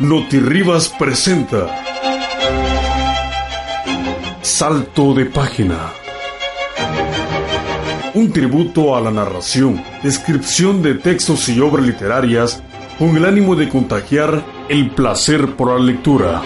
Notirribas presenta Salto de página. Un tributo a la narración, descripción de textos y obras literarias con el ánimo de contagiar el placer por la lectura.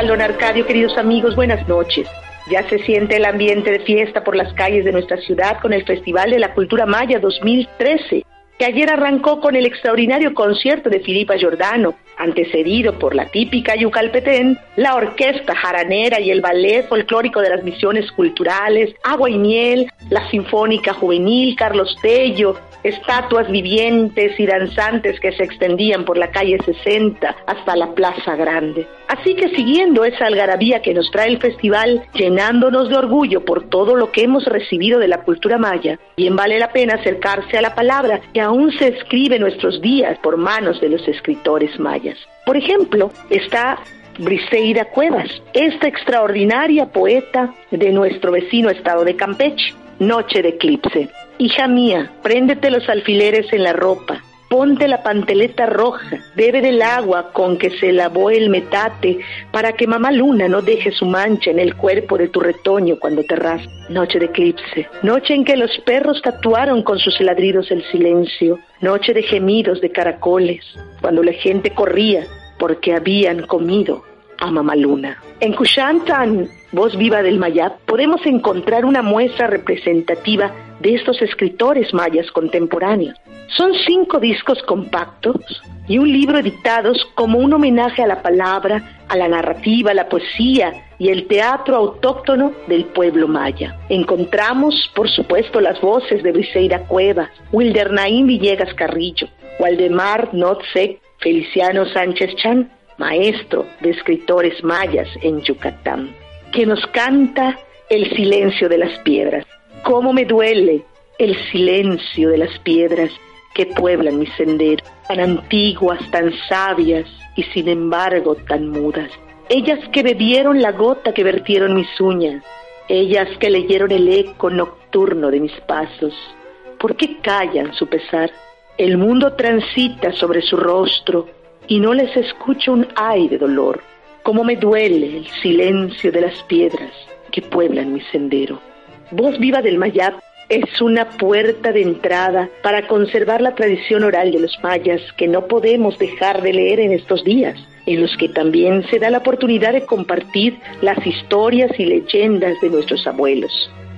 Tal, don Arcadio, queridos amigos? Buenas noches. Ya se siente el ambiente de fiesta por las calles de nuestra ciudad con el Festival de la Cultura Maya 2013, que ayer arrancó con el extraordinario concierto de Filipa Giordano, antecedido por la típica Yucalpetén, la orquesta jaranera y el ballet folclórico de las misiones culturales, Agua y Miel, la Sinfónica Juvenil, Carlos Tello, estatuas vivientes y danzantes que se extendían por la calle 60 hasta la Plaza Grande. Así que siguiendo esa algarabía que nos trae el festival, llenándonos de orgullo por todo lo que hemos recibido de la cultura maya, bien vale la pena acercarse a la palabra que aún se escribe en nuestros días por manos de los escritores mayas. Por ejemplo, está Briseida Cuevas, esta extraordinaria poeta de nuestro vecino estado de Campeche, Noche de Eclipse. Hija mía, préndete los alfileres en la ropa, ponte la panteleta roja, bebe del agua con que se lavó el metate, para que mamá luna no deje su mancha en el cuerpo de tu retoño cuando te raspa. Noche de eclipse, noche en que los perros tatuaron con sus ladridos el silencio, noche de gemidos de caracoles, cuando la gente corría porque habían comido a mamá luna. En Kushantan, voz viva del Mayab, podemos encontrar una muestra representativa de estos escritores mayas contemporáneos. Son cinco discos compactos y un libro editados como un homenaje a la palabra, a la narrativa, la poesía y el teatro autóctono del pueblo maya. Encontramos, por supuesto, las voces de Briseida Cuevas, Wildernaín Villegas Carrillo, Waldemar Notzek, Feliciano Sánchez Chan, maestro de escritores mayas en Yucatán, que nos canta el silencio de las piedras. Cómo me duele el silencio de las piedras que pueblan mi sendero, tan antiguas, tan sabias y sin embargo tan mudas. Ellas que bebieron la gota que vertieron mis uñas, ellas que leyeron el eco nocturno de mis pasos. ¿Por qué callan su pesar? El mundo transita sobre su rostro y no les escucho un ay de dolor. Cómo me duele el silencio de las piedras que pueblan mi sendero. Voz Viva del Mayab es una puerta de entrada para conservar la tradición oral de los mayas que no podemos dejar de leer en estos días, en los que también se da la oportunidad de compartir las historias y leyendas de nuestros abuelos,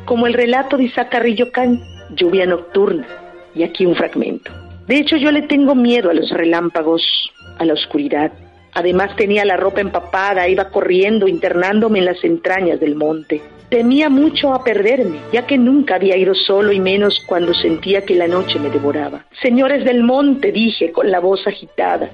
como el relato de Isaac Carrillo Can, Lluvia Nocturna, y aquí un fragmento. De hecho, yo le tengo miedo a los relámpagos, a la oscuridad. Además tenía la ropa empapada, iba corriendo, internándome en las entrañas del monte. Temía mucho a perderme, ya que nunca había ido solo y menos cuando sentía que la noche me devoraba. Señores del monte, dije con la voz agitada,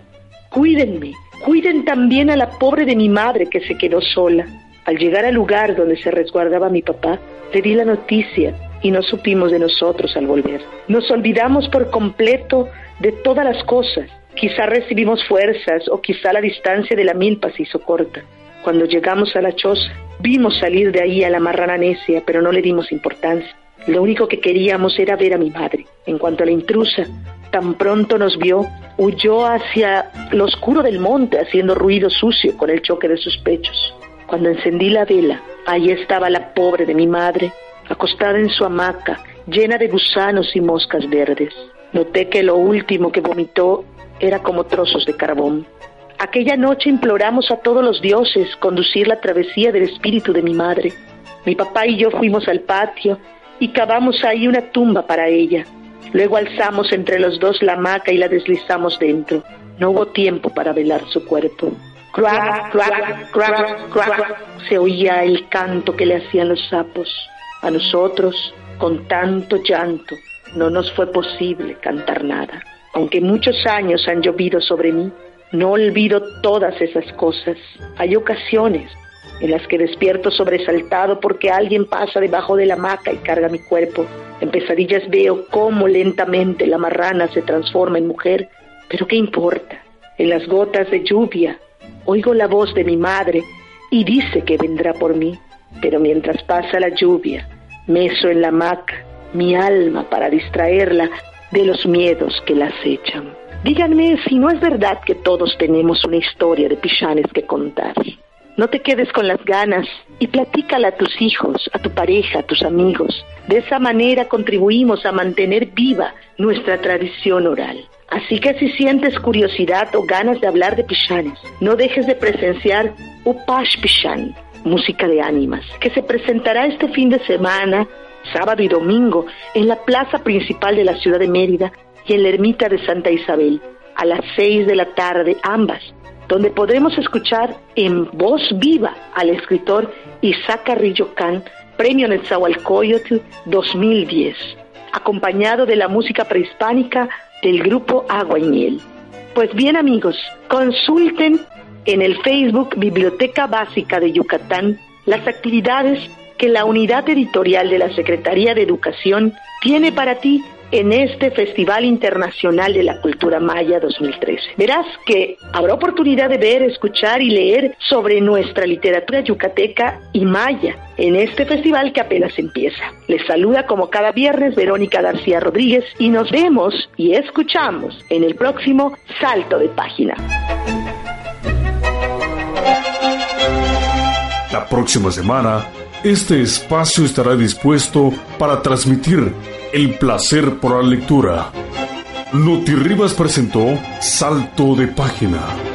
cuídenme, cuiden también a la pobre de mi madre que se quedó sola. Al llegar al lugar donde se resguardaba mi papá, le di la noticia y no supimos de nosotros al volver. Nos olvidamos por completo de todas las cosas. Quizá recibimos fuerzas o quizá la distancia de la milpa se hizo corta. Cuando llegamos a la choza, vimos salir de ahí a la marrana necia, pero no le dimos importancia. Lo único que queríamos era ver a mi madre. En cuanto a la intrusa, tan pronto nos vio, huyó hacia lo oscuro del monte, haciendo ruido sucio con el choque de sus pechos. Cuando encendí la vela, ahí estaba la pobre de mi madre, acostada en su hamaca, llena de gusanos y moscas verdes. Noté que lo último que vomitó era como trozos de carbón. Aquella noche imploramos a todos los dioses conducir la travesía del espíritu de mi madre. Mi papá y yo fuimos al patio y cavamos ahí una tumba para ella. Luego alzamos entre los dos la hamaca y la deslizamos dentro. No hubo tiempo para velar su cuerpo. Crack, crack, crack, crack. Se oía el canto que le hacían los sapos. A nosotros, con tanto llanto, no nos fue posible cantar nada. Aunque muchos años han llovido sobre mí, no olvido todas esas cosas. Hay ocasiones en las que despierto sobresaltado porque alguien pasa debajo de la hamaca y carga mi cuerpo. En pesadillas veo cómo lentamente la marrana se transforma en mujer, pero ¿qué importa? en las gotas de lluvia, oigo la voz de mi madre y dice que vendrá por mí. Pero mientras pasa la lluvia, meso en la hamaca mi alma para distraerla de los miedos que la acechan. Díganme si no es verdad que todos tenemos una historia de pichanes que contar. No te quedes con las ganas y platícala a tus hijos, a tu pareja, a tus amigos. De esa manera contribuimos a mantener viva nuestra tradición oral. Así que si sientes curiosidad o ganas de hablar de pichanes, no dejes de presenciar Upash Pichan, música de ánimas, que se presentará este fin de semana, sábado y domingo, en la plaza principal de la ciudad de Mérida y en la ermita de Santa Isabel, a las seis de la tarde ambas, donde podremos escuchar en voz viva al escritor Isaac Carrillo Can, Premio Netzahualcoyotl 2010, acompañado de la música prehispánica del grupo Agua y Miel. Pues bien amigos, consulten en el Facebook Biblioteca Básica de Yucatán las actividades que la unidad editorial de la Secretaría de Educación tiene para ti en este Festival Internacional de la Cultura Maya 2013. Verás que habrá oportunidad de ver, escuchar y leer sobre nuestra literatura yucateca y maya en este festival que apenas empieza. Les saluda como cada viernes Verónica García Rodríguez y nos vemos y escuchamos en el próximo Salto de Página. La próxima semana, este espacio estará dispuesto para transmitir el placer por la lectura. Rivas presentó Salto de Página.